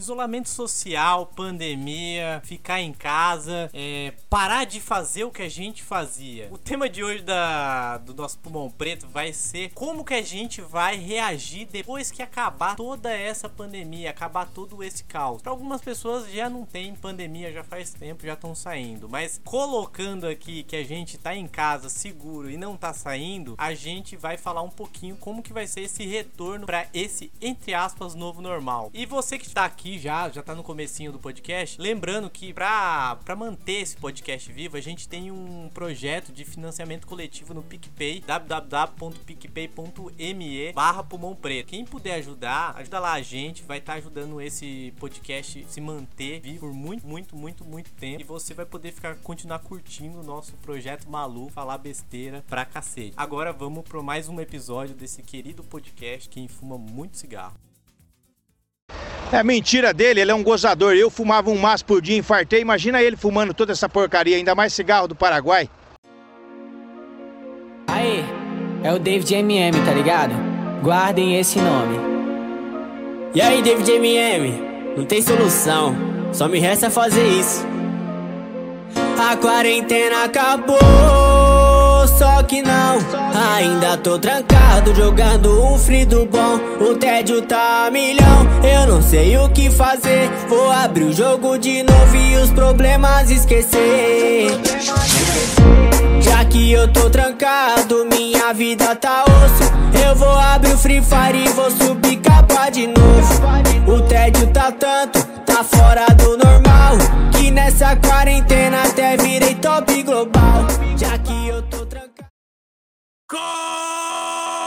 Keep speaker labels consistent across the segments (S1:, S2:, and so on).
S1: Isolamento social, pandemia, ficar em casa, é, parar de fazer o que a gente fazia. O tema de hoje da, do nosso pulmão preto vai ser como que a gente vai reagir depois que acabar toda essa pandemia, acabar todo esse caos. Para algumas pessoas já não tem pandemia, já faz tempo, já estão saindo. Mas colocando aqui que a gente tá em casa seguro e não tá saindo, a gente vai falar um pouquinho como que vai ser esse retorno para esse entre aspas novo normal. E você que está aqui já, já tá no comecinho do podcast, lembrando que para para manter esse podcast vivo, a gente tem um projeto de financiamento coletivo no PicPay, www.picpay.me barra pulmão preto. Quem puder ajudar, ajuda lá a gente, vai estar tá ajudando esse podcast se manter vivo por muito, muito, muito, muito tempo. E você vai poder ficar continuar curtindo o nosso projeto maluco, falar besteira pra cacete. Agora vamos para mais um episódio desse querido podcast Quem Fuma Muito Cigarro.
S2: É mentira dele, ele é um gozador. Eu fumava um maço por dia, infartei. Imagina ele fumando toda essa porcaria, ainda mais cigarro do Paraguai.
S3: Aí, é o David MM, tá ligado? Guardem esse nome. E aí, David MM? Não tem solução, só me resta fazer isso. A quarentena acabou só que não. Ainda tô trancado, jogando um frido bom. O tédio tá a milhão, eu não sei o que fazer. Vou abrir o jogo de novo e os problemas esquecer. Já que eu tô trancado, minha vida tá osso. Eu vou abrir o Free Fire e vou subir capa de novo. O tédio tá tanto, tá fora do normal. Que nessa quarentena até virei top global.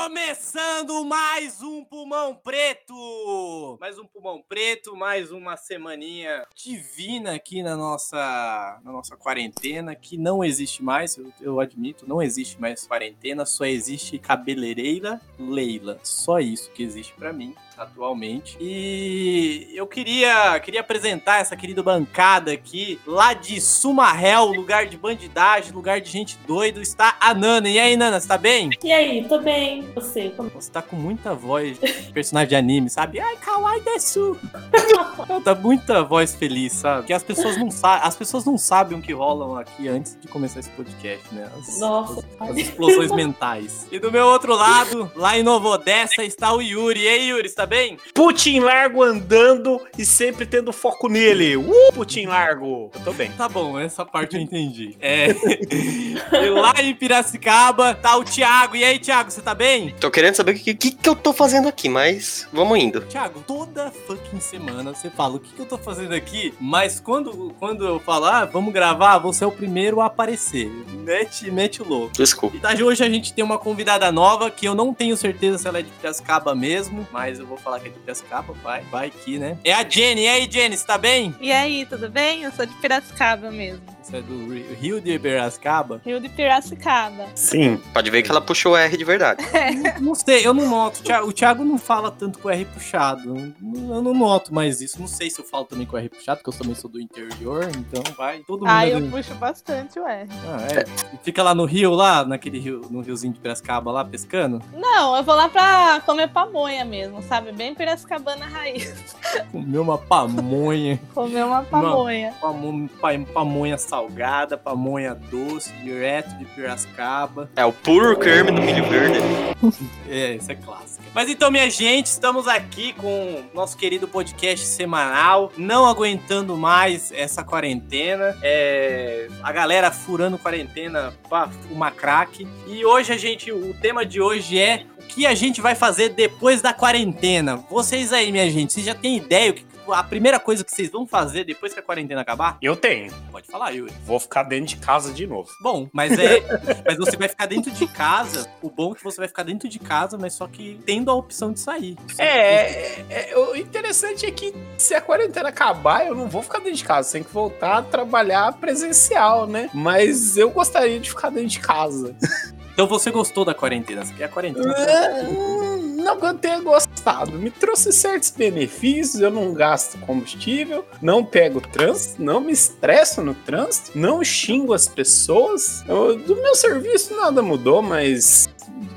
S1: Começando mais um pulmão preto, mais um pulmão preto, mais uma semaninha divina aqui na nossa na nossa quarentena que não existe mais, eu, eu admito, não existe mais quarentena, só existe cabeleireira Leila, só isso que existe para mim atualmente. E eu queria, queria apresentar essa querida bancada aqui, lá de Sumarrel, lugar de bandidagem, lugar de gente doido, está a Nana. E aí, Nana, você tá bem?
S4: E aí, tô bem. Você? Como...
S1: Você tá com muita voz de personagem de anime, sabe? Ai, kawaii desu. tá muita voz feliz, sabe? Porque as pessoas não sabem, as pessoas não sabem o que rolam aqui antes de começar esse podcast, né?
S4: As, Nossa.
S1: As, as explosões mentais. E do meu outro lado, lá em Novo Odessa, está o Yuri. E aí, Yuri, está tá bem?
S5: Putin largo andando e sempre tendo foco nele. Uh, Putin largo. Eu tô bem.
S1: Tá bom, essa parte eu entendi. É. e lá em Piracicaba tá o Thiago. E aí, Thiago, você tá bem?
S6: Tô querendo saber o que, que, que, eu tô fazendo aqui, mas vamos indo.
S1: Thiago, toda fucking semana você fala o que, que eu tô fazendo aqui, mas quando, quando eu falar, ah, vamos gravar, você é o primeiro a aparecer. Mete, mete o louco.
S6: Desculpa.
S1: E tá, hoje a gente tem uma convidada nova que eu não tenho certeza se ela é de Piracicaba mesmo, mas eu vou falar que é de Piracicaba, vai, vai aqui, né? É a Jenny. E aí, Jenny, você tá bem?
S7: E aí, tudo bem? Eu sou de Piracicaba mesmo.
S1: Você é do Rio de Piracicaba?
S7: Rio de Piracicaba.
S6: Sim, pode ver que ela puxou o R de verdade.
S1: É. Não, sei, eu não noto. O Thiago não fala tanto com o R puxado. Eu não noto mais isso. Não sei se eu falo também com o R puxado, porque eu também sou do interior, então vai todo mundo.
S7: Ah, eu puxo bastante o R.
S1: Ah, é. Fica lá no rio, lá, naquele rio, no riozinho de Piracicaba, lá pescando?
S7: Não, eu vou lá pra comer pamonha mesmo, sabe? Bem Piracicabana raiz.
S1: Comer uma pamonha.
S7: comer uma pamonha.
S1: Uma pamonha salgada, pamonha doce, direto de Piracicaba.
S6: É o puro creme do milho verde.
S1: é, isso é clássico. Mas então, minha gente, estamos aqui com nosso querido podcast semanal, não aguentando mais essa quarentena. É, a galera furando quarentena pra fumar crack. E hoje a gente, o tema de hoje é o que a gente vai fazer depois da quarentena. Vocês aí, minha gente, vocês já têm ideia o que a primeira coisa que vocês vão fazer depois que a quarentena acabar?
S5: Eu tenho.
S1: Pode falar, Yuri.
S5: Vou ficar dentro de casa de novo.
S1: Bom, mas é. mas você vai ficar dentro de casa. O bom é que você vai ficar dentro de casa, mas só que tendo a opção de sair.
S5: É, é, é, o interessante é que se a quarentena acabar, eu não vou ficar dentro de casa. Tem que voltar a trabalhar presencial, né? Mas eu gostaria de ficar dentro de casa.
S1: Então você gostou da quarentena? Você quer a quarentena?
S5: Não que eu tenha gostado. Me trouxe certos benefícios, eu não gasto combustível, não pego trânsito, não me estresso no trânsito, não xingo as pessoas. Eu, do meu serviço nada mudou, mas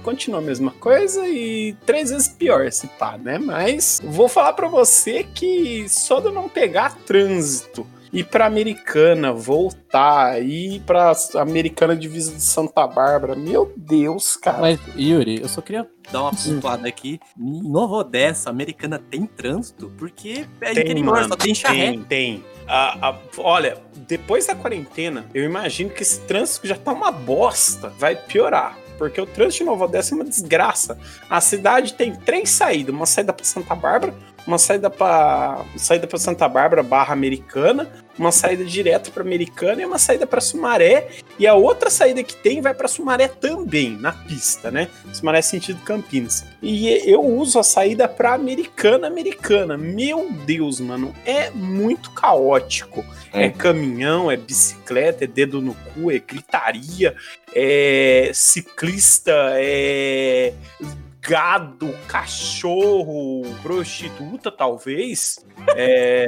S5: continua a mesma coisa e três vezes pior esse pá, né? Mas vou falar pra você que só de eu não pegar trânsito ir pra Americana, voltar, ir pra Americana Divisa de Santa Bárbara. Meu Deus, cara.
S1: Mas, Yuri, eu só queria dar uma pontuada aqui. Em Nova Odessa, Americana tem trânsito? Porque é interior,
S5: mano,
S1: só tem charré.
S5: Tem, tem. Ah, ah, olha, depois da quarentena, eu imagino que esse trânsito já tá uma bosta vai piorar. Porque o trânsito de Nova Odessa é uma desgraça. A cidade tem três saídas: uma saída para Santa Bárbara, uma saída para saída para Santa Bárbara barra Americana, uma saída direta para Americana e uma saída para Sumaré. E a outra saída que tem vai para Sumaré também, na pista, né? Sumaré sentido Campinas. E eu uso a saída para Americana, Americana. Meu Deus, mano, é muito caótico. É. é caminhão, é bicicleta, é dedo no cu, é gritaria, é ciclista, é gado, cachorro, prostituta, talvez. É...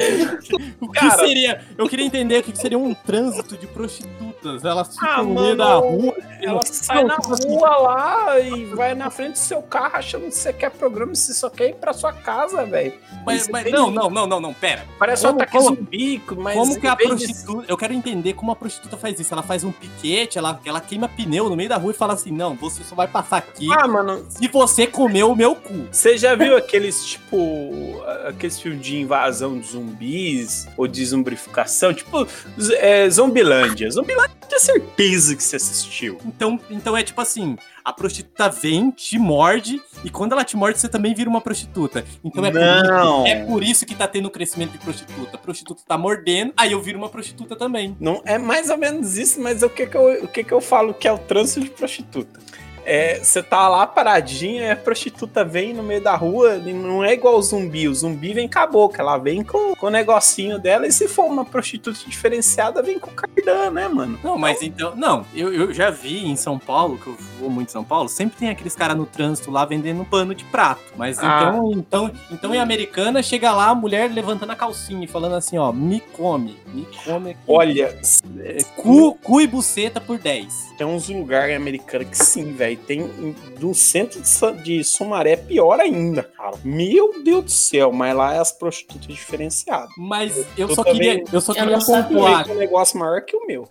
S1: o que Cara... seria? Eu queria entender o que seria um trânsito de prostitutas. Elas ficam ah, no meio da rua.
S5: Ela sai na rua lá e vai na frente do seu carro achando que você quer programa e você só quer ir pra sua casa, velho.
S1: Mas, mas não, não, não, não, não, pera.
S5: Parece como, um ataque como, zumbi, mas.
S1: Como que a prostituta. De... Eu quero entender como a prostituta faz isso. Ela faz um piquete, ela, ela queima pneu no meio da rua e fala assim: não, você só vai passar aqui.
S5: Ah, mano.
S1: Se você comeu o meu cu.
S5: Você já viu aqueles, tipo, aqueles filmes de invasão de zumbis ou de zumbificação? Tipo, é, Zombilândia. Zombilândia tem certeza que você assistiu.
S1: Então, então é tipo assim, a prostituta vem, te morde, e quando ela te morde, você também vira uma prostituta. Então é,
S5: não.
S1: Por, isso, é por isso que tá tendo crescimento de prostituta. A prostituta tá mordendo, aí eu viro uma prostituta também.
S5: Não é mais ou menos isso, mas o que que eu, o que que eu falo que é o trânsito de prostituta? É, você tá lá paradinha, a prostituta vem no meio da rua, não é igual o zumbi. O zumbi vem com a boca, ela vem com, com o negocinho dela, e se for uma prostituta diferenciada, vem com o cardan, né, mano?
S1: Não, mas então. Não, eu, eu já vi em São Paulo, que eu vou muito em São Paulo, sempre tem aqueles caras no trânsito lá vendendo pano de prato. Mas ah. então, então, então em Americana chega lá a mulher levantando a calcinha e falando assim, ó, me come, me come aqui.
S5: Olha,
S1: é, cu, cu e buceta por 10.
S5: Tem uns lugares americanos que sim, velho tem do centro de Sumaré pior ainda, cara. Meu Deus do céu, mas lá é as prostitutas diferenciadas.
S1: Mas eu, eu só queria, eu só queria pontuar.
S5: um negócio maior que o meu.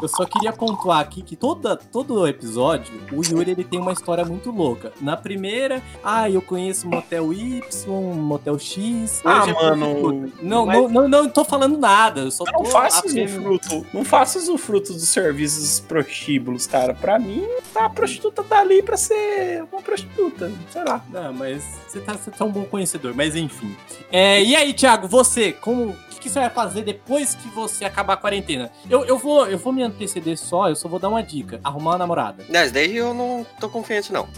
S1: Eu só queria pontuar aqui que toda, todo episódio, o Yuri ele tem uma história muito louca. Na primeira, ah, eu conheço Motel Y, Motel X.
S5: Ah, mano.
S1: Não, mas... não, não, não tô falando nada. Eu só
S5: não faço o fruto. Não faço o fruto dos serviços prostíbulos, cara. Pra mim, a prostituta tá ali pra ser uma prostituta. Sei lá.
S1: Não, mas você tá, você tá um bom conhecedor. Mas enfim. É, e aí, Thiago, você, como que, que você vai fazer depois que você acabar a quarentena? Eu, eu, vou, eu vou me anteceder só, eu só vou dar uma dica. Arrumar uma namorada.
S6: Mas daí eu não tô confiante, não.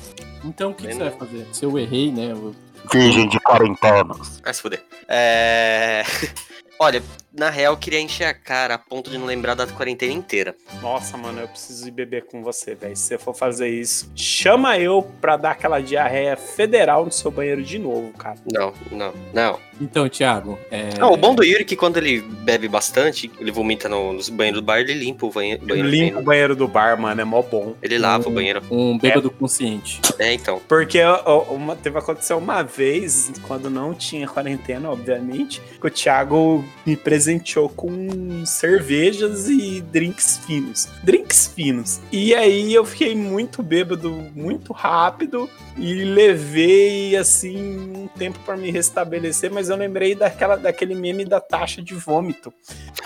S1: Então o que, que você vai fazer? Se eu errei, né? Eu...
S2: Virgem de quarentena.
S6: Vai se fuder. É... Olha, na real, eu queria encher a cara a ponto de não lembrar da quarentena inteira.
S5: Nossa, mano, eu preciso ir beber com você, velho. Se você for fazer isso, chama eu pra dar aquela diarreia federal no seu banheiro de novo, cara.
S6: Não, não, não.
S1: Então, Thiago. É...
S6: Não, o bom do Yuri é que quando ele bebe bastante, ele vomita no, no banheiro do bar, ele limpa o banheiro.
S5: banheiro limpa o banheiro do bar, mano, é mó bom.
S6: Ele lava um, o banheiro.
S1: Um bêbado é. consciente.
S6: É, então.
S5: Porque uma, teve aconteceu uma vez, quando não tinha quarentena, obviamente, que o Thiago me presenteou com cervejas e drinks finos. Drinks finos. E aí eu fiquei muito bêbado, muito rápido e levei assim um tempo para me restabelecer, mas eu lembrei daquela daquele meme da taxa de vômito.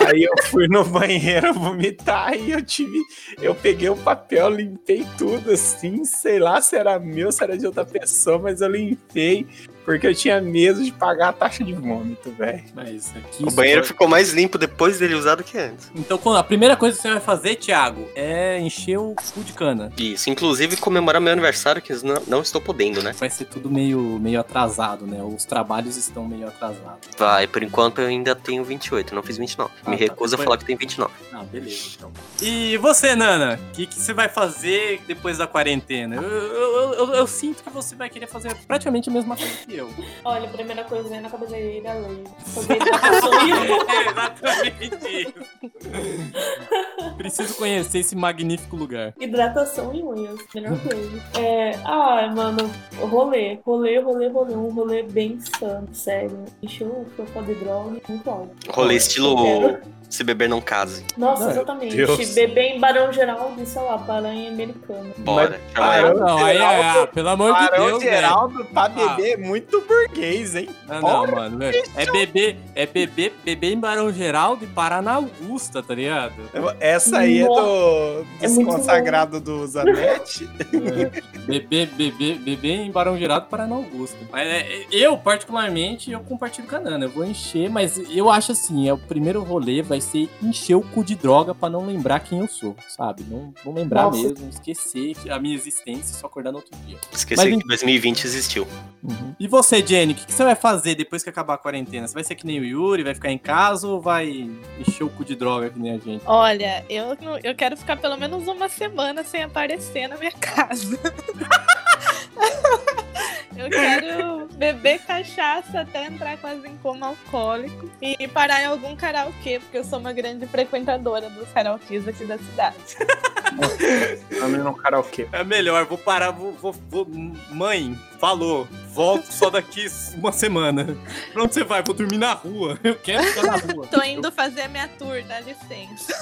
S5: Aí eu fui no banheiro vomitar e eu tive eu peguei o papel, limpei tudo assim, sei lá se era meu, se era de outra pessoa, mas eu limpei porque eu tinha medo de pagar a taxa de vômito, velho.
S6: Mas aqui. O banheiro foi... ficou mais limpo depois dele usar do que antes.
S1: Então, a primeira coisa que você vai fazer, Thiago, é encher o cu de cana.
S6: Isso, inclusive comemorar meu aniversário, que não, não estou podendo, né?
S1: Vai ser tudo meio, meio atrasado, né? Os trabalhos estão meio atrasados.
S6: Vai, por enquanto eu ainda tenho 28, não fiz 29. Ah, Me tá, recuso a falar que tem 29.
S1: Ah, beleza, então. E você, Nana? O que, que você vai fazer depois da quarentena? Eu, eu, eu, eu, sinto que você vai querer fazer praticamente a mesma coisa que eu.
S4: Olha, a primeira coisa é na cabeceira lei.
S1: é exatamente isso. Preciso conhecer esse magnífico lugar.
S4: Hidratação e unhas, melhor coisa. É, ah, mano, rolê, rolê, rolê, rolê, um rolê bem sano, sério. Encheu o fofo de droga muito alto.
S6: Rolê estilo
S4: quero-
S6: se beber não case.
S4: Nossa,
S1: Não,
S4: exatamente.
S5: Deus.
S4: Beber em Barão Geraldo, sei lá, Paranha americano.
S6: Bora.
S1: Ah.
S5: Barão
S1: não, aí é,
S5: Geraldo-
S1: ah, pelo amor de
S5: Barão
S1: Deus, velho.
S5: Geraldo pra beber é muito burguês, hein?
S1: Não, não, mano. velho. É beber, é beber, beber em Barão Geraldo e parar na Augusta, tá ligado?
S5: Essa aí é do,
S4: É
S5: dos
S4: muito
S5: consagrados do Zanetti.
S1: Beber, beber, beber em Barão Geraldo e parar na Augusta. Mas é, eu, particularmente, eu compartilho com a Nana. Eu vou encher, mas eu acho assim, é o primeiro rolê vai ser encher o cu de droga pra não lembrar quem eu sou, sabe? Não, não lembrar
S4: Nossa.
S1: mesmo, esquecer que a minha existência e só acordar no outro dia.
S6: Esqueci
S1: Mas
S6: que 2020 existiu.
S1: E você, Jenny, o que, que você vai fazer depois que acabar a quarentena? Você vai ser que nem o Yuri, vai ficar em casa ou vai encher o cu de droga que nem a gente?
S7: Olha, eu, não- eu quero ficar pelo menos uma semana sem aparecer na minha casa. eu quero beber cachaça até entrar quase em coma alcoólico e parar em algum karaokê, porque eu sou uma grande frequentadora dos karaokês aqui da cidade.
S5: Também no karaokê.
S1: É melhor, vou parar, vou, vou, vou- Mãe, falou, volto só daqui uma semana. Pra onde você vai? Vou dormir na rua. Eu quero ficar na rua.
S7: Tô indo fazer a minha tour, dá licença.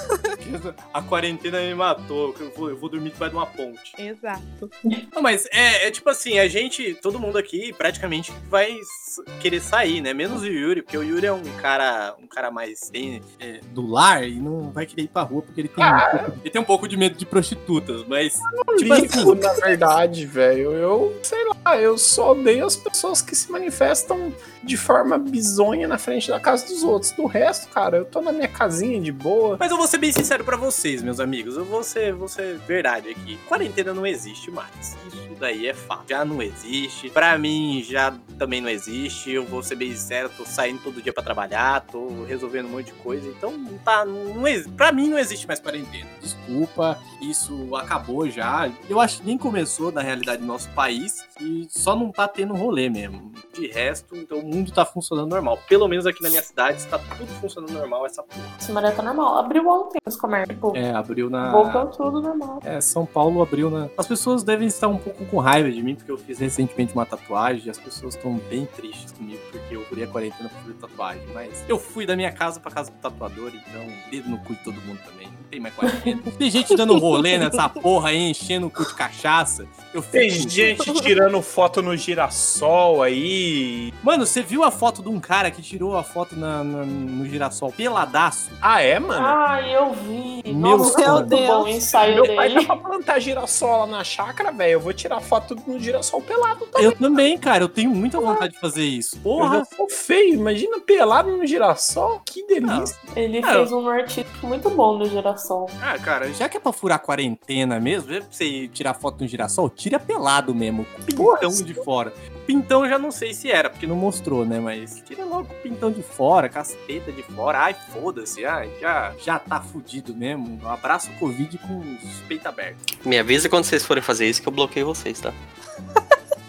S1: A quarentena me matou. Eu vou, eu vou dormir debaixo de uma ponte.
S7: Exato.
S1: Não, mas é, é tipo assim, a gente, todo mundo aqui praticamente vai querer sair, né? Menos o Yuri, porque o Yuri é um cara, um cara mais é, do lar e não vai querer ir pra rua porque ele tem, um pouco, ele tem um pouco de medo de prostitutas, mas tipo assim,
S5: na verdade, velho. Eu, sei lá, eu só odeio as pessoas que se manifestam de forma bizonha na frente da casa dos outros. Do resto, cara, eu tô na minha casinha de boa.
S1: Mas eu vou ser bem sincero pra vocês, meus amigos. Eu vou ser, vou ser verdade aqui. Quarentena não existe mais. Isso daí é fato. Já não existe. Pra mim, já também não existe. Eu vou ser bem sincero, tô saindo todo dia pra trabalhar, tô resolvendo um monte de coisa. Então, tá. Não, pra mim, não existe mais quarentena. Desculpa, isso acabou já. Eu acho que nem começou, na realidade, no nosso país. E só não tá tendo rolê mesmo. De resto, então o mundo tá funcionando normal. Pelo menos aqui na minha cidade, está tudo funcionando normal essa porra.
S4: Esse maré tá normal. Abriu ontem os comércios. Tipo,
S1: É, abriu na.
S4: voltou tudo normal.
S1: É, São Paulo abriu na. As pessoas devem estar um pouco com raiva de mim, porque eu fiz recentemente uma tatuagem e as pessoas estão bem tristes comigo, porque eu furei a quarentena pra fazer tatuagem. Mas eu fui da minha casa pra casa do tatuador, então dedo no cu de todo mundo também. Não tem mais quarentena. Tem gente dando rolê nessa porra aí, enchendo o cu de cachaça. Eu fico-
S5: Tem gente tirando foto no girassol aí.
S1: Mano, você viu a foto de um cara que tirou a foto na- na- no girassol peladaço?
S5: Ah, é, mano?
S4: Ah, eu vi.
S1: Meu
S4: Nossa,
S7: Deus.
S4: bom o ensaio
S5: Meu pai tá
S4: dele.
S5: pra plantar girassol lá na chácara, velho. Eu vou tirar foto no girassol pelado também.
S1: Eu também, cara. Eu tenho muita vontade de fazer isso.
S5: Eu
S1: Porra!
S5: já sou feio. Imagina pelado no girassol. Que delícia.
S4: Ele
S1: Ah,
S4: fez um artístico muito bom no geração.
S1: Ah, cara, já que é pra furar quarentena mesmo, pra você ir tirar foto no girassol, tira pelado mesmo, pintão
S5: Porra,
S1: de fora. Pintão já não sei se era, porque não mostrou, né? Mas tira logo o pintão de fora, caceta de fora. Ai, foda-se, ai, já, já tá fudido mesmo. Um abraço Covid com os peitos abertos.
S6: Me avisa quando vocês forem fazer isso que eu bloqueio vocês, tá?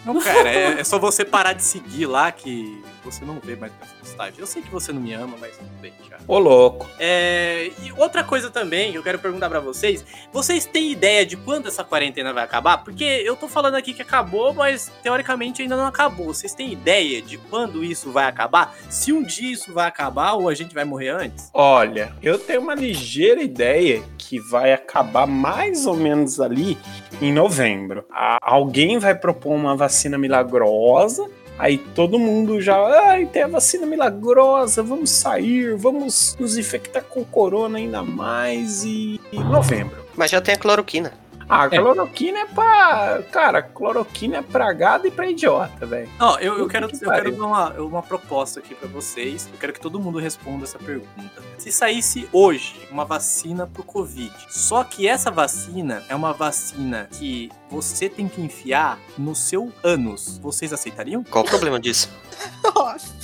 S1: Não, cara, é, é só você parar de seguir lá que você não vê mais minhas postagens. Eu sei que você não me ama, mas tudo bem, já.
S5: Ô, louco.
S1: É, e outra coisa também que eu quero perguntar pra vocês, vocês têm ideia de quando essa quarentena vai acabar? Porque eu tô falando aqui que acabou, mas teoricamente ainda não acabou. Vocês têm ideia de quando isso vai acabar? Se um dia isso vai acabar ou a gente vai morrer antes?
S5: Olha, eu tenho uma ligeira ideia que vai acabar mais ou menos ali em novembro. Alguém vai propor uma vacina milagrosa. Aí todo mundo já, ai, tem a vacina milagrosa, vamos sair, vamos nos infectar com corona ainda mais e, e novembro.
S6: Mas já tem a cloroquina.
S5: Ah, cloroquina é pra. Cara, cloroquina é pra gado e pra idiota, velho.
S1: Ó, eu, eu quero,
S5: que
S1: eu quero dar uma, uma proposta aqui pra vocês. Eu quero que todo mundo responda essa pergunta. Se saísse hoje uma vacina pro Covid, só que essa vacina é uma vacina que você tem que enfiar no seu ânus, vocês aceitariam?
S6: Qual o problema disso?
S7: Nossa.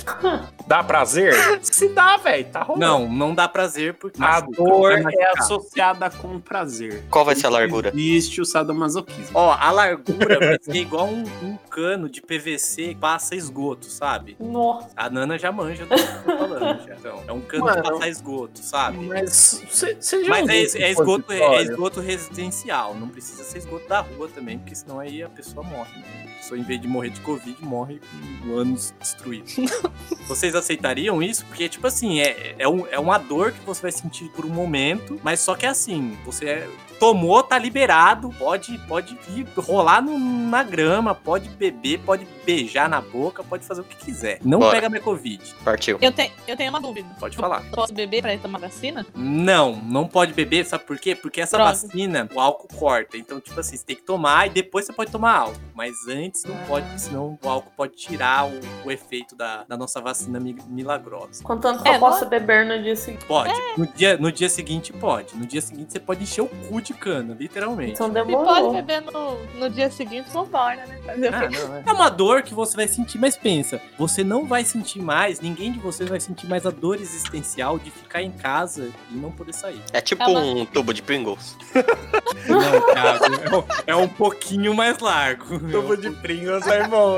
S5: Dá prazer? Se dá, velho. Tá rolando.
S1: Não, não dá prazer porque
S5: A dor é associada com prazer.
S6: Qual vai ser a largura?
S5: Existe o sadomasoquismo.
S1: Ó, a largura vai ser igual um, um cano de PVC que passa esgoto, sabe?
S4: Nossa.
S1: A Nana já manja do que eu tô falando. Já. Então, é um cano de
S5: Mano.
S1: passar esgoto, sabe?
S5: Mas você já
S1: Mas é, é esgoto, é, é esgoto residencial, não precisa ser esgoto da rua também, porque senão aí a pessoa morre. Né? A pessoa, em vez de morrer de Covid, morre com ânus destruído. Vocês aceitariam isso? Porque, tipo assim, é, é, um, é uma dor que você vai sentir por um momento, mas só que é assim, você é- tomou, tá liberado, pode, pode ir rolar no- na grama, pode beber, pode beijar na boca, pode fazer o que quiser. Não
S6: Bora.
S1: pega minha Covid.
S6: Partiu.
S7: Eu, te, eu tenho uma dúvida.
S1: Pode falar.
S7: Posso beber pra ir tomar vacina?
S1: Não, não pode beber, sabe por quê? Porque essa
S7: Droga.
S1: vacina, o álcool corta. Então, tipo assim, você tem que tomar e depois você pode tomar álcool. Mas antes não
S4: Ah.
S1: pode, senão o álcool pode tirar o, o efeito da, da nossa vacina mi- milagrosa.
S4: Contanto que
S7: É,
S4: eu possa
S7: não-
S4: beber no dia seguinte.
S1: Pode. No, dia, no dia seguinte, pode. No dia seguinte, você pode encher o cu de cana, literalmente.
S4: Então
S7: pode
S4: demorou.
S7: beber no, no dia seguinte, vambora, né? Fazer o
S1: Ah,
S7: quê?
S1: não, é. É uma dor que você vai sentir, mas pensa, você não vai sentir mais, ninguém de vocês vai sentir mais a dor existencial de ficar em casa e não poder sair.
S6: É tipo
S7: É uma-
S6: um tubo de Pringles.
S1: Não, Thiago, é um- é um pouquinho mais largo.
S5: Tubo de Pringles é bom.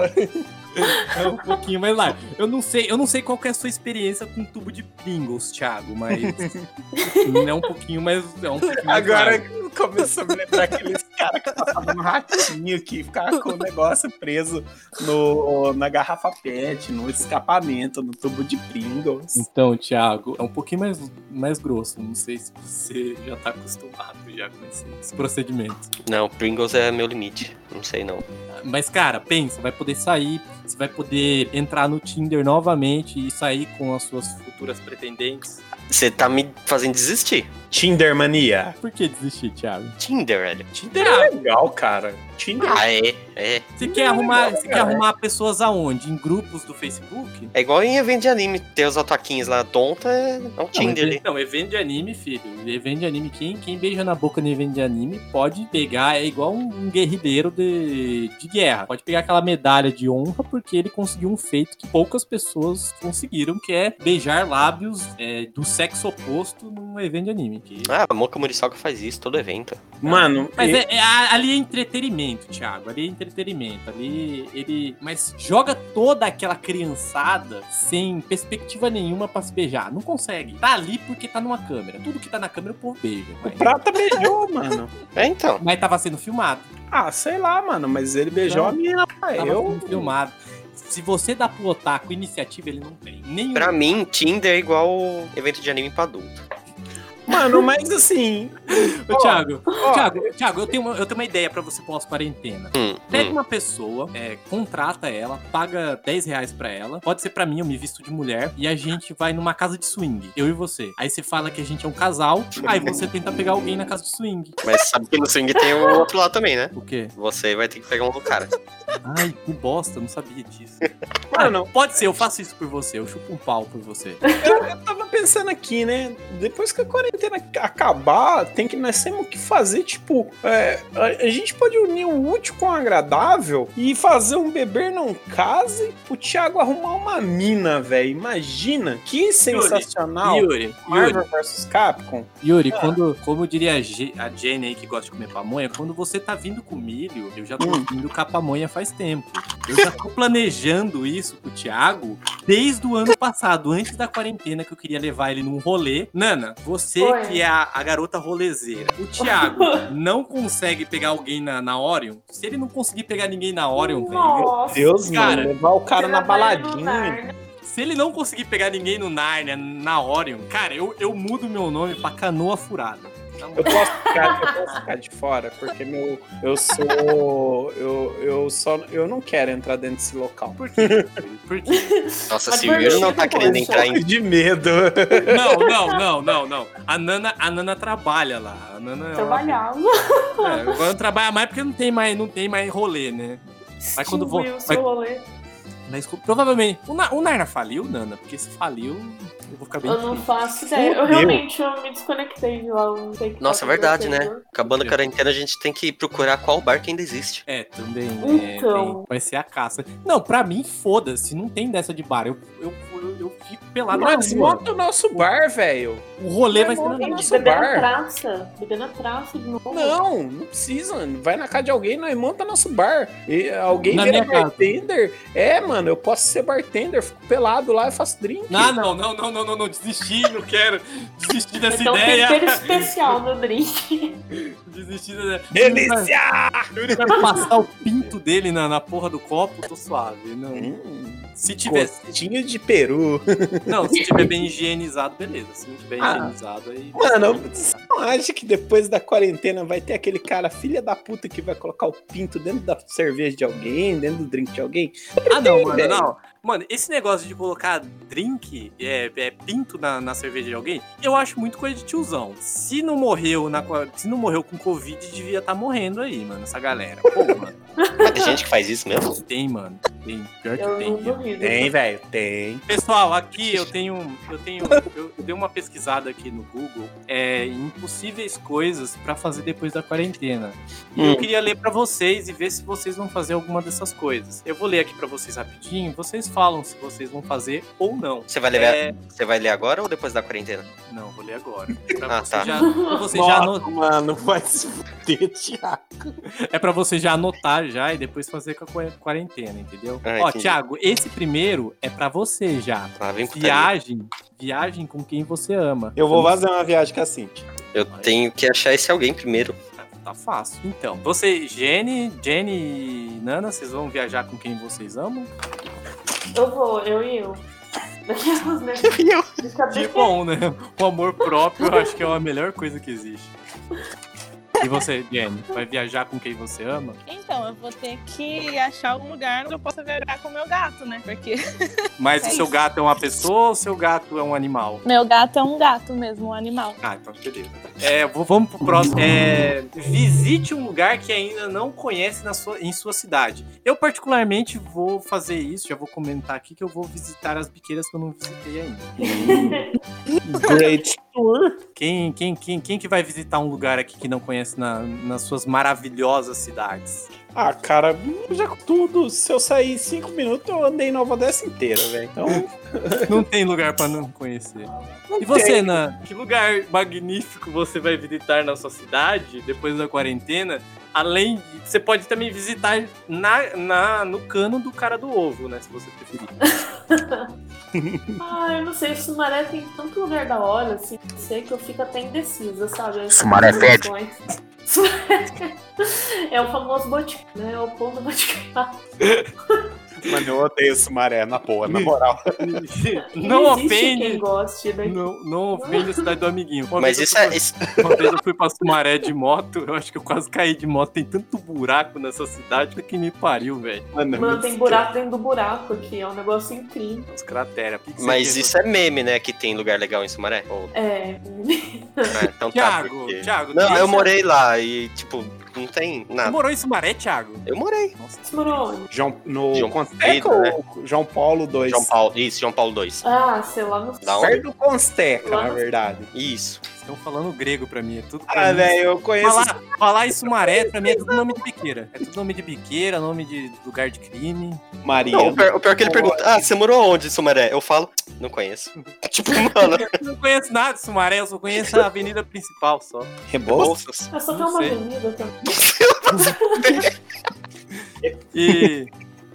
S1: É um pouquinho mais largo. Eu não sei, eu não sei qual que é a sua experiência com tubo de Pringles, Thiago, mas é um pouquinho mais, é um pouquinho mais
S5: Agora
S1: largo.
S5: começou a me lembrar aqueles caras que passavam no ratinho que ficavam com o negócio preso no, na garrafa PET, no escapamento, no tubo de Pringles.
S1: Então, Thiago, é um pouquinho mais, mais grosso. Não sei se você já tá acostumado já com esse, esse procedimento.
S6: Não, Pringles é meu limite. Não sei não.
S1: Mas, cara, pensa, vai poder sair, você vai poder entrar no Tinder novamente e sair com as suas futuras pretendentes.
S6: Você tá me fazendo desistir.
S5: Tinder mania.
S1: Por que desistir, Thiago?
S6: Tinder, velho.
S5: Tinder é legal, cara. Tinder
S6: Ah, é, é.
S1: Você quer arrumar, você quer arrumar pessoas aonde? Em grupos do Facebook?
S6: É igual em evento de anime. Ter os otaquinhos lá tonta é é um Tinder ali.
S1: Não, evento de anime, filho. Evento de anime, quem, quem beija na boca no evento de anime pode pegar, é igual um, um guerrilheiro de, de guerra. Pode pegar aquela medalha de honra porque ele conseguiu um feito que poucas pessoas conseguiram, que é beijar lábios é, do sexo oposto num evento de anime. Que-
S6: Ah, a Moca Muriçoca faz isso, todo evento.
S5: Mano,
S1: Mas
S5: e-
S1: é, é- ali é entretenimento, Thiago. Ali é entretenimento. Ali ele. Mas joga toda aquela criançada sem perspectiva nenhuma pra se beijar. Não consegue. Tá ali porque tá numa câmera. Tudo que tá na câmera o povo beija.
S5: o
S1: Mas,
S5: Prata beijou, mano.
S6: É, então.
S1: mas tava sendo filmado.
S5: Ah, sei lá, mano, mas ele beijou
S1: Não.
S5: a minha.
S1: Tava
S5: Eu.
S1: sendo filmado. Se você dá pro otaku iniciativa, ele não tem. Nenhum.
S6: Pra mim, Tinder é igual evento de anime pra adulto.
S5: Mano, mas assim.
S1: Ô, Thiago,
S5: ó,
S1: Thiago, Thiago, eu tenho uma, eu tenho uma ideia pra você pós-quarentena.
S6: Hum,
S1: Pega
S6: hum.
S1: uma pessoa, é, contrata ela, paga 10 reais pra ela. Pode ser pra mim, eu me visto de mulher. E a gente vai numa casa de swing. Eu e você. Aí você fala que a gente é um casal. Aí você tenta pegar alguém na casa de swing.
S6: Mas sabe que no swing tem o outro lado também, né?
S1: O quê?
S6: Você vai ter que pegar um do cara.
S1: Ai, que bosta, eu não sabia disso.
S5: Mano,
S1: Pode ser, eu faço isso por você. Eu chupo um pau por você.
S5: eu tava pensando aqui, né? Depois que a quarentena acabar, tem que nós temos que fazer, tipo, é, a, a gente pode unir o útil com o agradável e fazer um beber não case pro Thiago arrumar uma mina, velho. Imagina que sensacional.
S1: Yuri, Yuri,
S5: Marvel vs Capcom.
S1: Yuri, quando, como diria a, a Jenny aí que gosta de comer pamonha, quando você tá vindo com milho, eu já tô
S5: Hum.
S1: vindo com a pamonha faz tempo. Eu já tô planejando isso com o Thiago desde o ano passado, antes da quarentena, que eu queria levar ele num rolê. Nana, você
S4: Oi.
S1: que é a, a garota rolezeira, o Thiago não consegue pegar alguém na, na Orion? Se ele não conseguir pegar ninguém na Orion, velho,
S4: Nossa.
S5: Deus,
S1: Cara,
S5: mano, levar o cara na baladinha.
S1: Se ele não conseguir pegar ninguém no Narnia, na Orion, cara, eu, eu mudo meu nome pra Canoa Furada.
S5: Eu posso ficar, eu posso ficar de fora, porque meu, eu sou. Eu, eu só. Eu não quero entrar dentro desse local.
S1: Por quê? Por quê?
S6: Nossa,
S4: Mas
S6: se o Yuri não tá querendo entrar em.
S5: de medo.
S1: Não, não, não, não, não. A Nana, a Nana trabalha lá. A Nana ela-
S4: Trabalhava.
S1: É, agora não trabalha mais porque não tem mais, não tem mais rolê, né? Mas quando vou-
S4: Distribuiu o
S1: mas-
S4: rolê.
S1: Mas provavelmente. O, Na, o Narna faliu, Nana? Porque se faliu, eu vou ficar bem
S4: Eu não faço ideia. Eu realmente eu me desconectei de lá. eu Não sei o que
S6: Nossa, é verdade, né? Acabando a quarentena, a gente tem que procurar qual bar que ainda existe.
S1: É, também. né,
S4: Então.
S1: tem- vai ser a caça. Não, pra mim, foda-se. Não tem dessa de bar. Eu, eu, fico pelado na
S5: Mas
S1: rua.
S5: monta o nosso bar, velho.
S1: O rolê vai ser rua.
S5: nosso
S4: Beber na
S5: bar.
S4: praça. Beber na praça de novo.
S5: Não, não precisa. mano. Vai na casa de alguém, nós monta nosso bar. E alguém
S1: Na
S5: vira
S1: casa.
S5: bartender. É, mano, eu posso ser bartender, fico pelado lá e faço drink.
S1: Não, não, não, não, não, não, não, desisti, não quero. Desisti dessa
S4: Então
S1: ideia.
S4: tempero especial no drink.
S1: Desisti da
S5: Delícia!
S1: Eu quero passar o pinto dele na, na porra do copo, tô suave. Não.
S5: Hum,
S1: Se tiver.
S5: Gostinho de peru.
S1: Não, se tiver bem higienizado, beleza. Se não tiver
S5: Ah.
S1: higienizado, aí.
S5: Mano, você não acha que depois da quarentena vai ter aquele cara filha da puta que vai colocar o pinto dentro da cerveja de alguém, dentro do drink de alguém?
S1: Ah, não, mano, não. Mano, esse negócio de colocar drink, é, é, pinto na, na cerveja de alguém, eu acho muito coisa de tiozão. Se não morreu na, se não morreu com Covid, devia estar morrendo aí, mano, essa galera. Pô, mano,
S6: Mas tem gente que faz isso mesmo?
S1: tem, mano. Tem. Pior que
S4: Eu
S1: tem.
S4: duvido.
S5: Tem, velho, tem.
S1: Pessoal, aqui eu tenho. Eu tenho. Eu dei uma pesquisada aqui no Google. É impossíveis coisas pra fazer depois da quarentena. E eu
S6: Hum.
S1: queria ler pra vocês e ver se vocês vão fazer alguma dessas coisas. Eu vou ler aqui pra vocês rapidinho. Vocês falam se vocês vão fazer ou não.
S6: Você vai ler,
S1: É,
S6: você vai ler agora ou depois da quarentena?
S1: não, vou ler agora. Pra
S6: Ah,
S1: você
S6: tá.
S1: já, pra você já ano-
S5: Nossa, mano, vai se fuder, Thiago.
S1: é pra você já anotar já e depois fazer com a qua- quarentena, entendeu?
S6: Ah,
S1: Ó,
S6: entendi.
S1: Thiago, esse primeiro é pra você já.
S6: Ah, vem putaria.
S1: Viagem, viagem com quem você ama.
S5: Eu vou fazer uma viagem com a Cintia.
S6: Eu tenho que achar esse alguém primeiro.
S1: Tá- Tá fácil. Então, você, Jenny, Jenny e Nana, vocês vão viajar com quem vocês amam?
S4: Eu vou, eu e eu. De
S1: Que bom, né? O amor próprio eu acho que é a melhor coisa que existe. E você, Jenny, vai viajar com quem você ama?
S7: Então, eu vou ter que achar algum lugar onde eu possa viajar com o meu gato, né? Porque
S1: Mas
S7: É
S1: o seu
S7: isso.
S1: gato é uma pessoa ou o seu gato é um animal?
S7: meu gato é um gato mesmo, um animal.
S1: Ah, então beleza. É, vou- vamos pro próximo. É, visite um lugar que ainda não conhece na sua, em sua cidade. Eu, particularmente, vou fazer isso, já vou comentar aqui que eu vou visitar as biqueiras que eu não visitei ainda.
S5: Great Tour.
S1: Quem, quem, quem, quem que vai visitar um lugar aqui que não conhece na- nas suas maravilhosas cidades?
S5: Ah, cara, já com tudo. Se eu sair cinco minutos, eu andei Nova Odessa inteira, velho. Então,
S1: Não tem lugar pra não conhecer.
S5: não
S1: E você. Nan? Que lugar magnífico você vai visitar na sua cidade depois da quarentena? Além de. Você pode também visitar na, na, no cano do cara do ovo, né? Se você preferir.
S4: Ah, eu não sei, Sumaré tem tanto lugar da hora, assim, sei que eu fico até indecisa, sabe?
S2: Sumaré fede.
S4: opções. Sumaré- É o famoso boticário, né? É o pão do boticário.
S5: Mano, eu odeio Sumaré, na boa, na moral.
S1: Não
S4: quem
S1: ofende.
S4: goste daqui.
S1: Não, não ofende a cidade do amiguinho. Uma
S6: Mas isso é.
S1: fui-
S6: Isso...
S1: Uma vez eu fui pra Sumaré de moto, eu acho que eu quase caí de moto. Tem tanto buraco nessa cidade que me pariu, velho.
S5: Mano,
S4: Mano, tem buraco dentro do buraco aqui, é um negócio incrível.
S1: Os crateras.
S6: Mas isso é meme, né? Que tem lugar legal em Sumaré? Ou-
S4: É.
S6: Ah, então tá.
S1: Thiago,
S6: porque-
S1: Thiago.
S6: Não, eu morei lá e, tipo, não tem
S1: Você
S6: nada.
S1: morou em Sumaré, Thiago?
S6: Eu morei.
S1: Nossa.
S4: Você morou onde?
S5: João, no
S6: João
S5: Consteca
S6: Pedro, né?
S5: João Paulo II?
S6: João Paulo. Isso, João Paulo II.
S4: Ah, sei lá, no
S6: Da onde?
S5: Perto do Consteca,
S4: Lá
S5: na verdade.
S6: Isso.
S1: Estão falando grego pra mim. É tudo pra
S5: Ah, velho, eu conheço.
S1: Falar, falar em Sumaré, pra mim, é tudo nome de biqueira. É tudo nome de biqueira, nome de lugar de crime.
S5: Maria.
S6: Não, o pior, o pior é que ele pergunta: Ah, você morou onde, Sumaré? Eu falo, não conheço. tipo, mano,
S1: Eu não conheço nada de Sumaré, eu só conheço a avenida principal só.
S5: Rebouças?
S4: É só tem
S1: Não
S4: uma avenida também.
S1: E,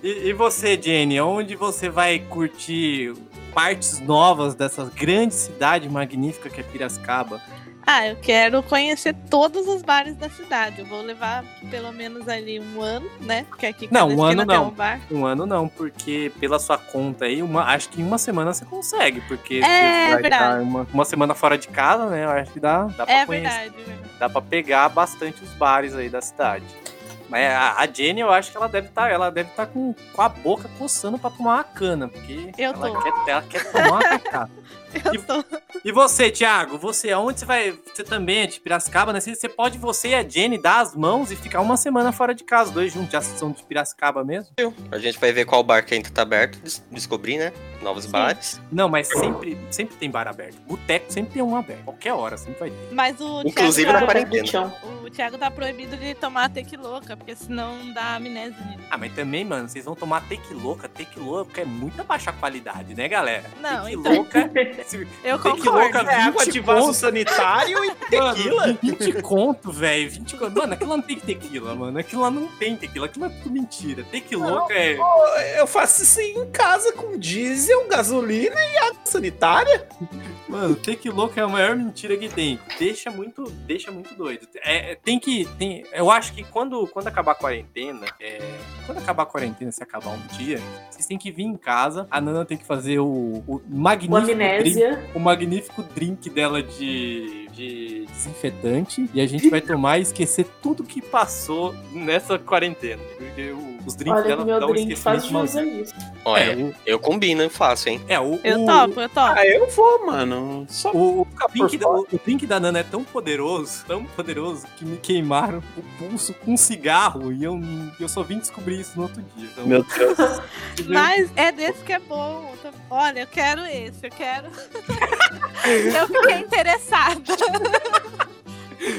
S1: e, e você, Jenny, onde você vai curtir partes novas dessa grande cidade magnífica que é Piracicaba?
S7: Ah, eu quero conhecer todos os bares da cidade. Eu vou levar pelo menos ali um ano, né? Porque aqui
S1: Não, um ano não.
S7: um bar.
S1: Um ano não, porque pela sua conta aí, uma, acho que em uma semana você consegue, porque
S7: É,
S1: você vai uma, uma semana fora de casa, né? Eu acho que dá, dá pra
S7: É
S1: conhecer.
S7: verdade, verdade.
S1: Dá pra pegar bastante os bares aí da cidade. Mas a, a Jenny, eu acho que ela deve estar, ela deve estar com, com a boca coçando pra tomar uma cana, porque
S7: Eu
S1: ela,
S7: tô.
S1: Quer, ela quer tomar uma cachaça.
S7: Eu tô.
S1: E você, Thiago? Você, aonde você vai? Você também é de Piracicaba, né? Você você pode, você e a Jenny, dar as mãos e ficar uma semana fora de casa, os dois juntos. Já são de Piracicaba mesmo?
S6: A gente vai ver qual bar que ainda tá aberto, des- descobrir, né? Novos bares.
S1: Não, mas sempre, sempre tem bar aberto. Boteco sempre tem um aberto. Qualquer hora, sempre vai ter.
S7: Mas o
S6: Inclusive
S7: Thiago
S6: na
S7: tá,
S6: quarentena.
S4: Chão.
S7: o Thiago tá proibido de tomar tequiloca, porque senão dá amnésia nele.
S1: Ah, mas também, mano, vocês vão tomar tequiloca. Tequiloca é muita baixa qualidade, né, galera?
S7: Não, então-
S1: tequiloca.
S7: Eu concordo.
S5: É água
S1: 20
S5: de vaso
S1: conto.
S5: sanitário e tequila.
S1: Mano, 20 conto, velho. 20 conto. Mano, aquilo lá não tem tequila, mano. Aquilo lá não tem tequila. Aquilo é tudo mentira. Tequiloca é.
S5: Eu faço isso em casa com diesel, gasolina e água sanitária.
S1: Mano, tequiloca é a maior mentira que tem. Deixa muito, deixa muito doido. É, é, tem que. Tem, eu acho que quando, quando acabar a quarentena, é, quando acabar a quarentena, se acabar um dia, vocês têm que vir em casa. A Nana tem que fazer o, o magnífico drink, o magnífico drink dela de, de desinfetante. E a gente vai tomar e esquecer tudo que passou nessa quarentena. Porque o- os drinks
S4: Olha
S1: dela
S4: meu
S1: dão um
S4: drink faz
S1: esquecimento
S4: jus a
S1: malzinho.
S4: isso.
S6: Olha,
S1: É, o,
S6: eu combino e faço, hein?
S1: é, o,
S7: Eu
S1: o-
S7: topo, eu topo.
S5: Ah, eu vou, mano. Só
S1: O, o, drink da, o, drink da Nana é tão poderoso, tão poderoso, que me queimaram o pulso com um cigarro e eu, eu só vim descobrir isso no outro dia. Então,
S5: Meu Deus.
S7: Mas é desse que é bom. Olha, eu quero esse, eu quero. eu fiquei interessada.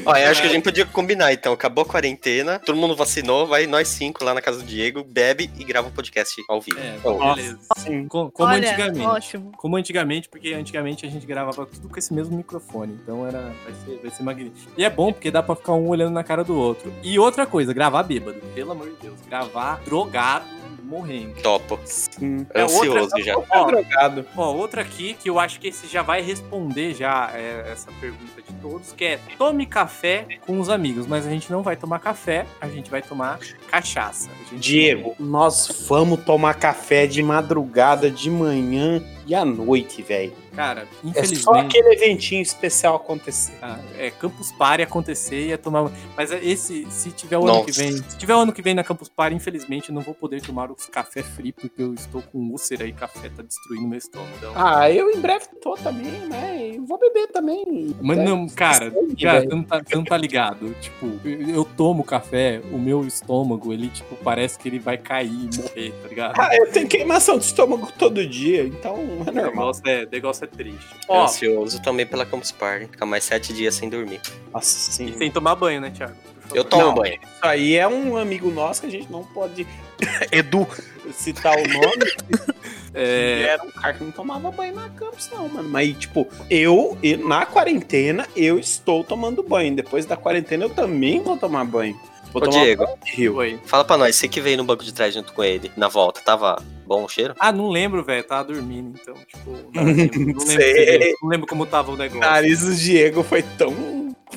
S6: Olha, eu acho que a gente podia combinar, então. Acabou a quarentena, todo mundo vacinou, vai nós cinco lá na casa do Diego, bebe e grava o podcast ao vivo.
S1: É,
S6: Oh,
S1: beleza.
S5: Sim.
S1: Co- Como
S7: Olha,
S1: antigamente.
S7: ótimo.
S1: Como antigamente, porque antigamente a gente gravava tudo com esse mesmo microfone. Então era, vai, ser, vai ser magnífico. E é bom porque dá pra ficar um olhando na cara do outro. E outra coisa, gravar bêbado. Pelo amor de Deus. Gravar drogado, morrendo.
S6: Topo.
S5: Sim.
S1: É
S6: Ansioso
S1: outra-
S6: já.
S5: Tá drogado.
S1: Ó, outra aqui que eu acho que esse já vai responder já é, essa pergunta de todos, que é tome café com os amigos, mas a gente não vai tomar café, a gente vai tomar cachaça.
S5: Diego, nós vamos tomar café de madrugada, de manhã e à noite, velho.
S1: Cara,
S5: É
S1: infelizmente...
S5: só aquele eventinho especial acontecer.
S1: Ah, é Campus Party acontecer e ia tomar. Mas é esse, se tiver o ano
S6: Nossa.
S1: que vem. Se tiver o ano que vem na Campus Party, infelizmente eu não vou poder tomar os café free, porque eu estou com úlcera e café tá destruindo meu estômago. Então,
S5: Ah, eu em breve tô também, né? E vou beber também.
S1: mas não, cara, cara, você não, tá, você não tá ligado. Tipo, eu eu tomo café, o meu estômago, ele, tipo, parece que ele vai cair e morrer, tá ligado?
S5: Ah, eu tenho queimação de estômago todo dia, então é
S1: O
S5: normal.
S1: negócio é, o negócio é triste.
S5: Ó,
S6: Ansioso também pela Campus Party. Ficar mais sete dias sem dormir.
S5: Nossa, sim.
S1: E sem tomar banho, né, Thiago?
S6: Eu tomo
S5: Não.
S6: banho.
S5: Isso aí é um amigo nosso que a gente não pode, Edu, citar o nome.
S1: É,
S5: Era um cara que não tomava banho na campus, não, mano. Mas, tipo, eu, e- na quarentena, eu estou tomando banho. Depois da quarentena, eu também vou tomar banho. Vou
S6: Ô,
S5: tomar
S6: Diego.
S1: foi.
S6: Fala pra nós, você que veio no banco de trás junto com ele, na volta, tava bom o cheiro?
S1: Ah, não lembro, velho. Tava dormindo, então, tipo. Não lembro, não lembro,
S5: Sei.
S1: não lembro como tava o
S5: O
S1: negócio.
S5: nariz do Diego foi tão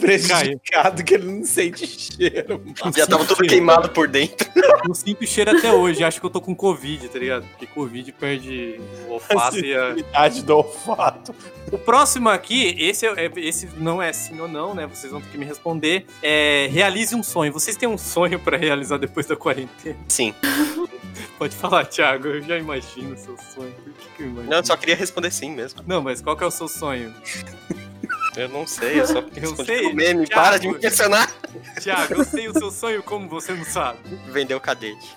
S5: prejudicado que ele não sente cheiro. mano.
S6: Já tava tudo queimado por dentro.
S1: Não sinto cheiro até hoje. Acho que eu tô com Covid, tá ligado? Porque Covid perde o olfato e a...
S5: Sensibilidade do olfato.
S1: O próximo aqui, esse, é, esse não é sim ou não, né? Vocês vão ter que me responder. É, realize um sonho. Vocês têm um sonho pra realizar depois da quarentena?
S6: Sim.
S1: Pode falar, Thiago. Eu já imagino o seu sonho. Por que, que eu imagino?
S6: Não, eu só queria responder sim mesmo.
S1: Não, mas qual que é o seu sonho?
S6: Eu não sei, eu só
S1: Eu sei,
S6: pelo meme.
S1: Thiago.
S6: Para de me questionar.
S1: Thiago, eu sei o seu sonho como você não sabe.
S6: Vendeu o cadete.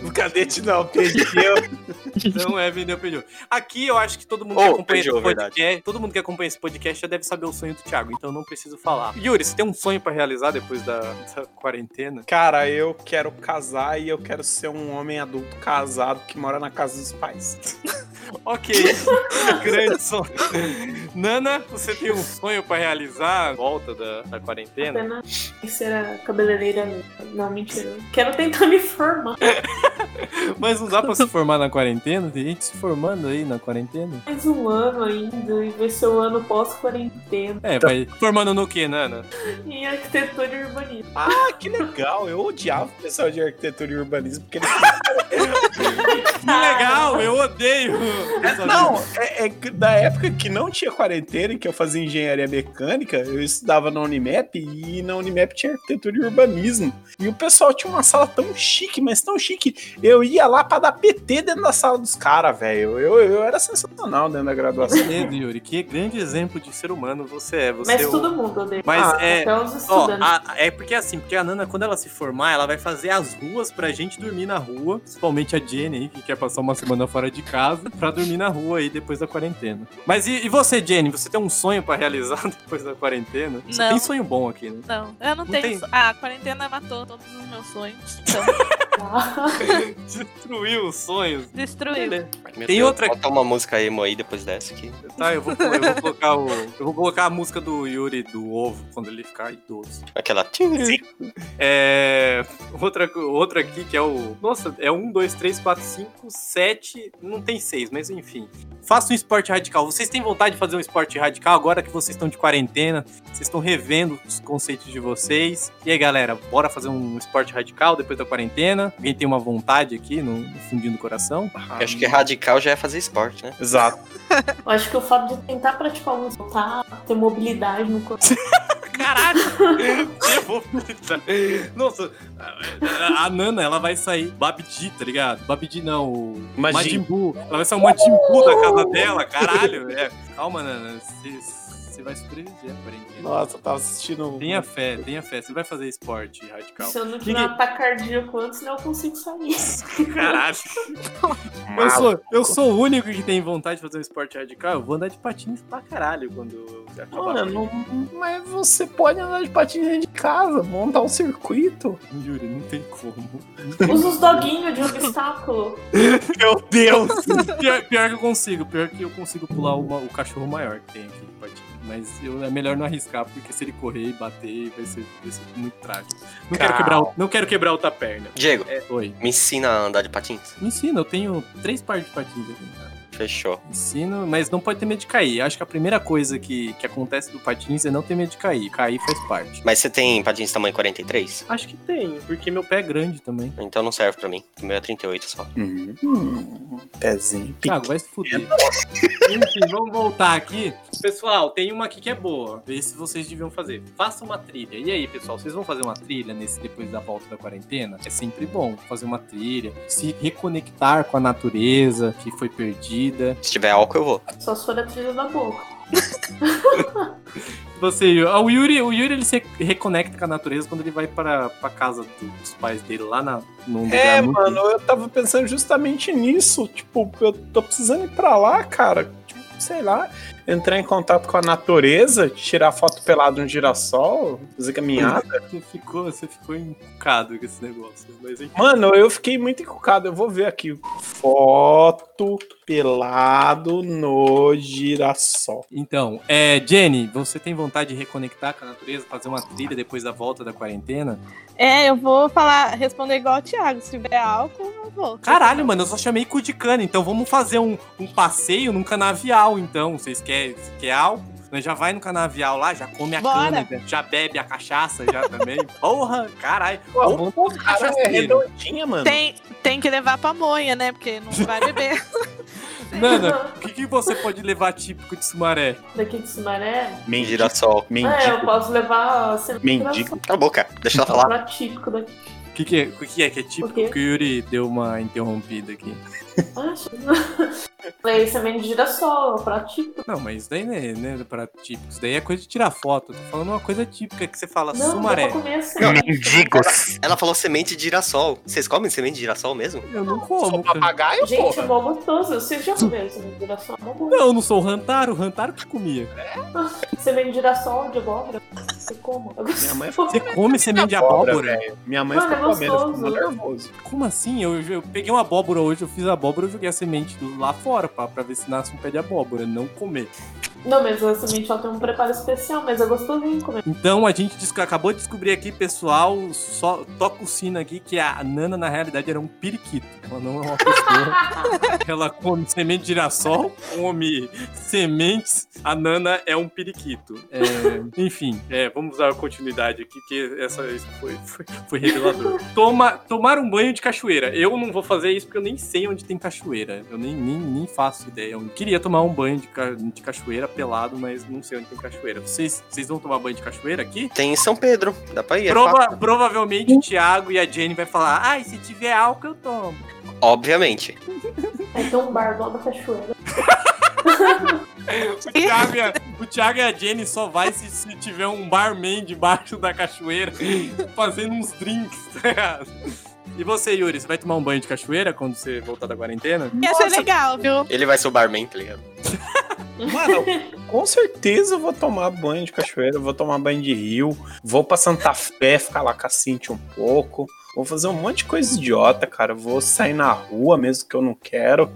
S5: No cadete não, perdeu.
S1: Não é vender o Peugeot. Aqui eu acho que todo mundo
S6: Oh,
S1: que acompanha
S6: Peugeot,
S1: esse podcast, todo mundo que acompanha esse podcast já deve saber o sonho do Thiago, então eu não preciso falar. Yuri, você tem um sonho pra realizar depois da, da quarentena?
S5: Cara, eu quero casar e eu quero ser um homem adulto casado que mora na casa dos pais.
S1: Ok, grande sonho. Nana, você tem um sonho pra realizar volta da, da quarentena?
S4: Apenas ser a cabeleireira. Não, mentira. Quero tentar me formar.
S1: Mas não dá pra se formar na quarentena? Tem gente se formando aí na quarentena?
S4: Mais um ano ainda e vai ser o ano pós-quarentena.
S1: É, vai formando no que, Nana?
S4: Em arquitetura e urbanismo.
S5: Ah, que legal. Eu odiava o pessoal de arquitetura e urbanismo porque eles
S1: Que legal, eu odeio. essa
S5: Não, é, é que da época que não tinha quarentena, em que eu fazia engenharia mecânica, eu estudava na Unimap e na Unimap tinha arquitetura e urbanismo. E o pessoal tinha uma sala tão chique, mas tão chique. Eu ia lá pra dar PT dentro da sala dos caras, velho. Eu, eu era sensacional dentro da graduação.
S1: Cedo, Yuri, que grande exemplo de ser humano você é. Você
S4: Mas
S1: é o-
S4: todo mundo odeia.
S1: Mas
S4: Ah,
S1: é-
S4: Até os
S1: Ó, a- é porque assim, porque a Nana, quando ela se formar, ela vai fazer as ruas pra gente dormir na rua. Principalmente a Jenny aí, que quer passar uma semana fora de casa, pra dormir na rua aí depois da quarentena. Mas e, e você, Jenny? Você tem um sonho pra realizar depois da quarentena? Você
S7: Não.
S1: tem sonho bom aqui, né?
S7: Não, eu não,
S1: Não
S7: tenho.
S1: tem?
S7: Ah, a quarentena matou todos os meus sonhos. Então,
S1: Destruiu os sonhos.
S7: destruiu.
S6: Meu
S1: Tem
S6: Deus,
S1: outra-
S6: Bota uma música emo aí depois dessa aqui.
S1: Tá, eu vou, eu vou colocar o. Eu vou colocar a música do Yuri do ovo quando ele ficar idoso.
S6: Aquela.
S1: É. Outra, outra aqui que é o. Nossa, é um, dois, três, quatro, cinco, sete. Não tem seis, mas enfim. Faça um esporte radical. Vocês têm vontade de fazer um esporte radical agora que vocês estão de quarentena? Vocês estão revendo os conceitos de vocês. E aí, galera, bora fazer um esporte radical depois da quarentena? Alguém tem uma vontade aqui no, no fundinho do coração?
S6: Eu acho que radical já é fazer esporte, né?
S5: Exato.
S4: Eu acho que o fato de tentar praticar algum voltar ter mobilidade no corpo.
S1: Caralho! Eu vou militar. Nossa, a, a Nana, ela vai sair Babidi, tá ligado? Babidi não, o
S5: Majin.
S1: Majin Buu. Ela vai sair o Majin Buu da casa dela, caralho. É. Calma, Nana, você vai sobreviver, aparentemente.
S5: Nossa, eu tava assistindo. um
S1: Tenha fé, tenha fé. Você vai fazer esporte radical.
S4: Se eu não tiver um ataque cardíaco antes, não eu consigo sair.
S1: Caralho. Eu sou, eu sou o único que tem vontade de fazer um esporte radical. Eu vou andar de patins pra caralho quando acabar.
S5: Mano, não- mas você pode andar de patins dentro de casa, montar um circuito.
S1: Yuri, não tem como.
S4: Usa os doguinhos de obstáculo.
S5: Meu Deus!
S1: Pior, pior que eu consigo, pior que eu consigo pular uma- o cachorro maior que tem aqui no patinho. Mas eu, é melhor não arriscar, porque se ele correr e bater, vai ser, vai ser muito trágico. Não quero, quebrar, o- não quero quebrar outra perna.
S6: Diego,
S1: É, oi.
S6: me ensina a andar de patins.
S1: Me ensina, eu tenho três pares de patins aqui, cara.
S6: Fechou.
S1: Ensino, mas não pode ter medo de cair. Acho que a primeira coisa que, que acontece do patins é não ter medo de cair. Cair faz parte.
S6: Mas você tem patins tamanho 43?
S1: Acho que tem, porque meu pé é grande também.
S6: Então não serve pra mim. O meu é 38 só.
S5: Hum, pezinho.
S1: Thiago, vai se fuder. Enfim, vamos voltar aqui. Pessoal, tem uma aqui que é boa. Vê se vocês deviam fazer. Faça uma trilha. E aí, pessoal, vocês vão fazer uma trilha nesse depois da volta da quarentena? É sempre bom fazer uma trilha, se reconectar com a natureza que foi perdida.
S6: Se tiver álcool, eu vou.
S4: Só se for a trilha da boca.
S1: Você, o Yuri, o Yuri ele se reconecta com a natureza quando ele vai para a casa dos pais dele lá na, num lugar
S5: É,
S1: muito
S5: mano, eu tava pensando justamente nisso. Tipo, eu tô precisando ir pra lá, cara. Tipo, sei lá, entrar em contato com a natureza, tirar foto pelado no girassol, fazer caminhada.
S1: Você ficou, você ficou encucado com esse negócio. Mas enfim.
S5: Mano, eu fiquei muito encucado. Eu vou ver aqui. Foto pelado no girassol.
S1: Então, é, Jenny, você tem vontade de reconectar com a natureza, fazer uma trilha depois da volta da quarentena?
S7: É, eu vou falar, responder igual o Thiago. Se tiver álcool, eu vou.
S1: Caralho, mano, eu só chamei cu de cana, então vamos fazer um, um passeio num canavial, então. Vocês querem quer álcool? Nós já vai no canavial lá, já come a
S7: Bora.
S1: cana, já bebe a cachaça já também. Porra, caralho.
S5: Pô,
S1: Ô,
S5: vamos
S1: ô,
S5: cara, é redondinha, mano.
S7: Tem, tem que levar pra moia, né? Porque não vai beber.
S1: Nana, o que, que você pode levar típico de Sumaré?
S4: Daqui de Sumaré.
S5: Mendigo.
S6: Girassol.
S4: É, eu
S5: Mendigo.
S4: posso levar
S5: Mendigo.
S6: Cala a boca, deixa ela falar.
S4: Pra típico daqui.
S1: O que, que, é, o que é que é típico? Que o Yuri deu uma interrompida aqui.
S4: Acho. Falei semente de girassol, pra típico.
S1: Não, mas isso daí não é, né, pra típico. Isso daí é coisa de tirar foto. Eu tô falando uma coisa típica que você fala
S4: Não,
S1: Sumaré.
S4: dá pra comer a semente.
S5: Mendigos.
S6: Ela falou semente de girassol. Vocês comem semente de girassol mesmo?
S1: Eu não
S5: Sou
S1: como. cara.
S5: papagaio,
S4: Gente, é
S5: porra.
S4: mó gostoso. Vocês já comeram semente de girassol? É.
S1: Não, eu não sou o Rantaro. O Rantaro que comia.
S4: Semente de girassol, de abóbora. Você como? Eu
S5: Minha mãe
S1: Você come semente de abóbora?
S5: Minha mãe
S4: Mano,
S5: ficou
S4: é
S5: comendo, nervoso.
S1: Como assim? Eu, eu peguei uma abóbora hoje, eu fiz a abóbora, eu joguei a semente lá fora pra, pra ver se nasce um pé de abóbora, não comer.
S4: Não, mas a semente ela tem um preparo especial, mas é gostosinho comer.
S1: Então a gente acabou de descobrir aqui, pessoal, só toca o sino aqui que a Nana na realidade era um periquito. Ela não é uma pessoa. ela come semente de girassol, come sementes. A Nana é um periquito. É, enfim, é, vamos dar continuidade aqui, porque essa, isso foi, foi, foi revelador. Toma, tomar um banho de cachoeira. Eu não vou fazer isso porque eu nem sei onde tem cachoeira. Eu nem, nem, nem faço ideia. Eu queria tomar um banho de, ca- de cachoeira pelado, mas não sei onde tem cachoeira. Vocês, vocês vão tomar banho de cachoeira aqui?
S6: Tem em São Pedro. Dá pra ir. é
S1: Prova-
S6: fácil.
S1: provavelmente o Thiago e a Jenny vai falar: ai, se tiver álcool, eu tomo.
S6: Obviamente.
S4: Tem um bar da cachoeira.
S1: O Thiago, e a, o Thiago e a Jenny só vai se, se tiver um barman debaixo da cachoeira fazendo uns drinks, tá ligado? E você, Yuri, você vai tomar um banho de cachoeira quando você voltar da quarentena?
S7: Ia ser legal, viu?
S6: Ele vai ser o barman, tá ligado?
S5: Mano, com certeza eu vou tomar banho de cachoeira, vou tomar banho de rio, vou pra Santa Fé ficar lá com a Cintia um pouco, vou fazer um monte de coisa idiota, cara. Vou sair na rua mesmo que eu não quero.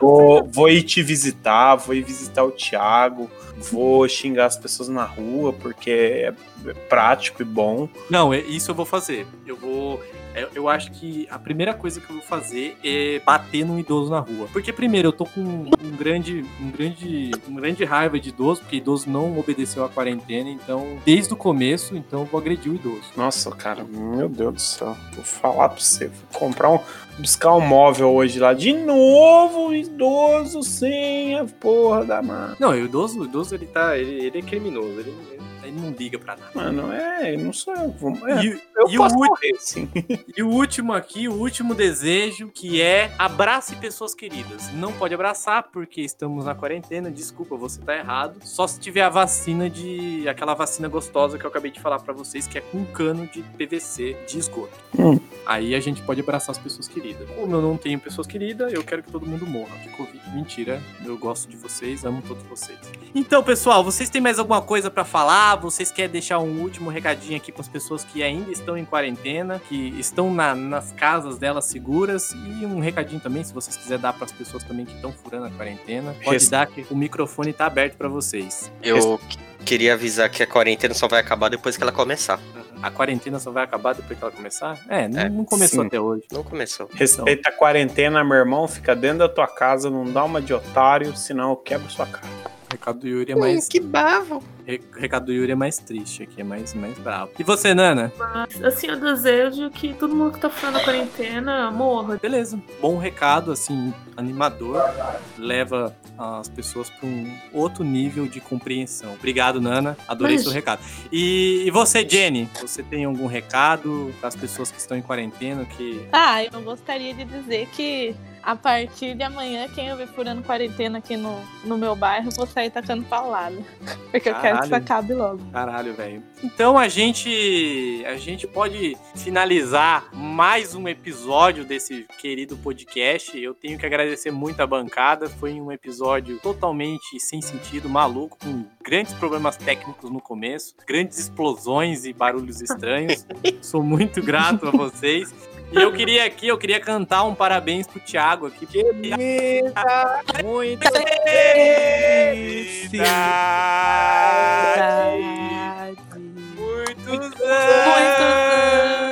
S5: Vou, vou ir te visitar, vou ir visitar o Thiago, vou xingar as pessoas na rua porque é, é prático e bom.
S1: Não, é- isso eu vou fazer. Eu vou. Eu, eu acho que a primeira coisa que eu vou fazer é bater num idoso na rua. Porque, primeiro, eu tô com um grande, um grande, uma grande raiva de idoso, porque idoso não obedeceu à quarentena, então, desde o começo, então eu vou agredir o idoso.
S5: Nossa, cara, meu Deus do céu. Vou falar pra você. Vou comprar um. Buscar um móvel hoje lá. De novo, idoso sem a porra da mão.
S1: Não, o idoso, o idoso ele tá. Ele, ele é criminoso, ele, ele- não liga pra nada.
S5: Mano, é, não sou eu. É,
S1: E,
S5: eu
S1: e
S5: posso
S1: o,
S5: morrer, sim.
S1: e o último aqui, o último desejo, que é abrace pessoas queridas. Não pode abraçar porque estamos na quarentena. Desculpa, você tá errado. Só se tiver a vacina de. aquela vacina gostosa que eu acabei de falar pra vocês, que é com cano de PVC de esgoto.
S5: Hum.
S1: Aí a gente pode abraçar as pessoas queridas. Como eu não tenho pessoas queridas, eu quero que todo mundo morra de Covid. Mentira, eu gosto de vocês, amo todos vocês. Então, pessoal, vocês têm mais alguma coisa pra falar? Vocês querem deixar um último recadinho aqui para as pessoas que ainda estão em quarentena, que estão na- nas casas delas seguras? E um recadinho também, se vocês quiserem dar para as pessoas também que estão furando a quarentena, pode
S5: Res-
S1: dar que o microfone tá aberto para vocês.
S6: Eu qu- queria avisar que a quarentena só vai acabar depois que ela começar.
S1: A quarentena só vai acabar depois que ela começar? É, não,
S6: É,
S1: não começou
S5: sim.
S1: até hoje.
S6: Não começou.
S5: Respeita a quarentena, meu irmão. Fica dentro da tua casa, não dá uma de otário, senão eu quebro sua cara.
S1: O recado do Yuri é mais.
S6: que bavo.
S1: recado do Yuri é mais triste aqui, é mais, mais bravo. E você, Nana?
S4: Mas, assim, eu desejo que todo mundo que tá fazendo a quarentena morra.
S1: Beleza, bom recado, assim, animador. Leva as pessoas para um outro nível de compreensão. Obrigado, Nana. Adorei
S4: Mas-
S1: seu recado. E, e você, Jenny? Você tem algum recado para as pessoas que estão em quarentena? Que
S7: Ah, eu gostaria de dizer que a partir de amanhã, quem eu ver furando quarentena aqui no, no meu bairro, eu vou sair tacando paulada. Porque eu quero que isso
S1: Caralho.
S7: acabe logo.
S1: caralho, velho. Então a gente a gente pode finalizar mais um episódio desse querido podcast. Eu tenho que agradecer muito a bancada. Foi um episódio totalmente sem sentido, maluco, com grandes problemas técnicos no começo, grandes explosões e barulhos estranhos. Sou muito grato a vocês. E eu queria aqui, eu queria cantar um parabéns pro Thiago aqui. Que Muito felicidade. Muitos anos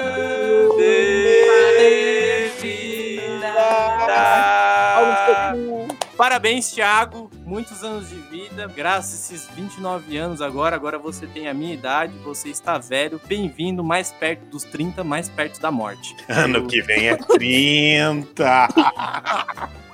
S1: Parabéns, Thiago. Muitos anos de vida. Graças a esses 29 anos agora, agora você tem a minha idade, você está velho. Bem-vindo mais perto dos 30, mais perto da morte.
S5: Ano que vem é 30.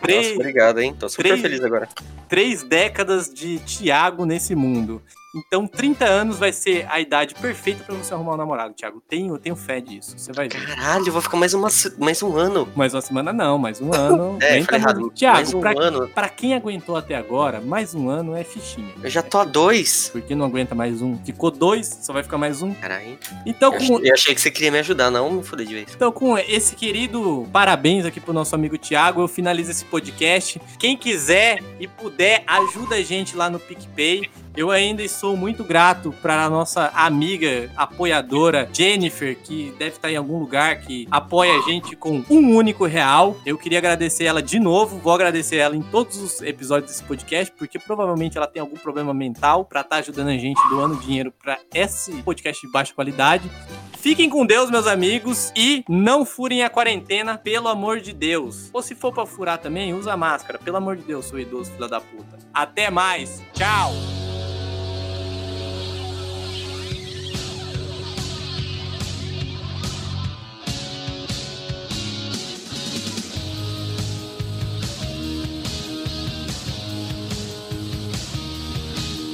S6: Nossa, obrigado, hein? Tô super
S1: Três-
S6: feliz agora.
S1: três décadas de Thiago nesse mundo. Então, 30 anos vai ser a idade perfeita pra você arrumar um namorado, Thiago. Tenho, eu tenho fé disso. Você vai ver.
S6: Caralho, eu vou ficar mais, uma, mais um ano.
S1: Mais uma semana não, mais um ano.
S6: É, falei
S1: tá
S6: errado.
S1: Thiago,
S6: mais um
S1: pra,
S6: ano.
S1: pra quem aguentou até agora, mais um ano é fichinha.
S6: Eu já tô a dois.
S1: Por que não aguenta mais um? Ficou dois, só vai ficar mais um.
S6: Caralho.
S1: Então,
S6: Eu,
S1: com,
S6: eu achei que você queria me ajudar, não me foder de vez.
S1: Então, com esse querido parabéns aqui pro nosso amigo Thiago, eu finalizo esse podcast. Quem quiser e puder, ajuda a gente lá no PicPay. Eu ainda sou muito grato para a nossa amiga apoiadora Jennifer, que deve estar em algum lugar, que apoia a gente com um único real. Eu queria agradecer ela de novo, vou agradecer ela em todos os episódios desse podcast, porque provavelmente ela tem algum problema mental para estar ajudando a gente doando dinheiro para esse podcast de baixa qualidade. Fiquem com Deus, meus amigos, e não furem a quarentena, pelo amor de Deus. Ou se for pra furar também, usa máscara. Pelo amor de Deus, seu idoso, filho da puta. Até mais. Tchau.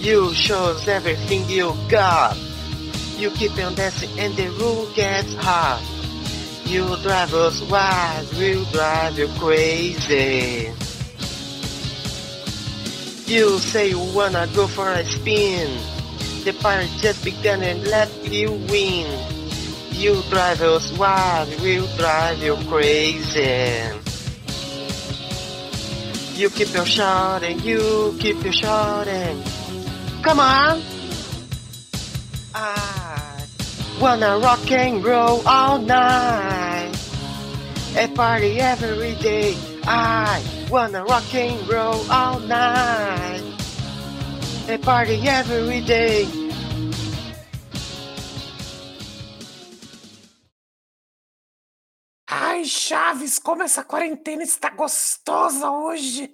S8: You shows everything you got. You keep on dancing and the room gets hot. You drive us wild, we'll drive you crazy. You say you wanna go for a spin. The party just began and let you win. You drive us wild, we'll drive you crazy. You keep your shouting, you keep your shouting. Come on! I wanna rock and roll all night. A party every day. I wanna rock and roll all night. A party every day.
S5: Ai, Chaves, como essa quarentena está gostosa hoje.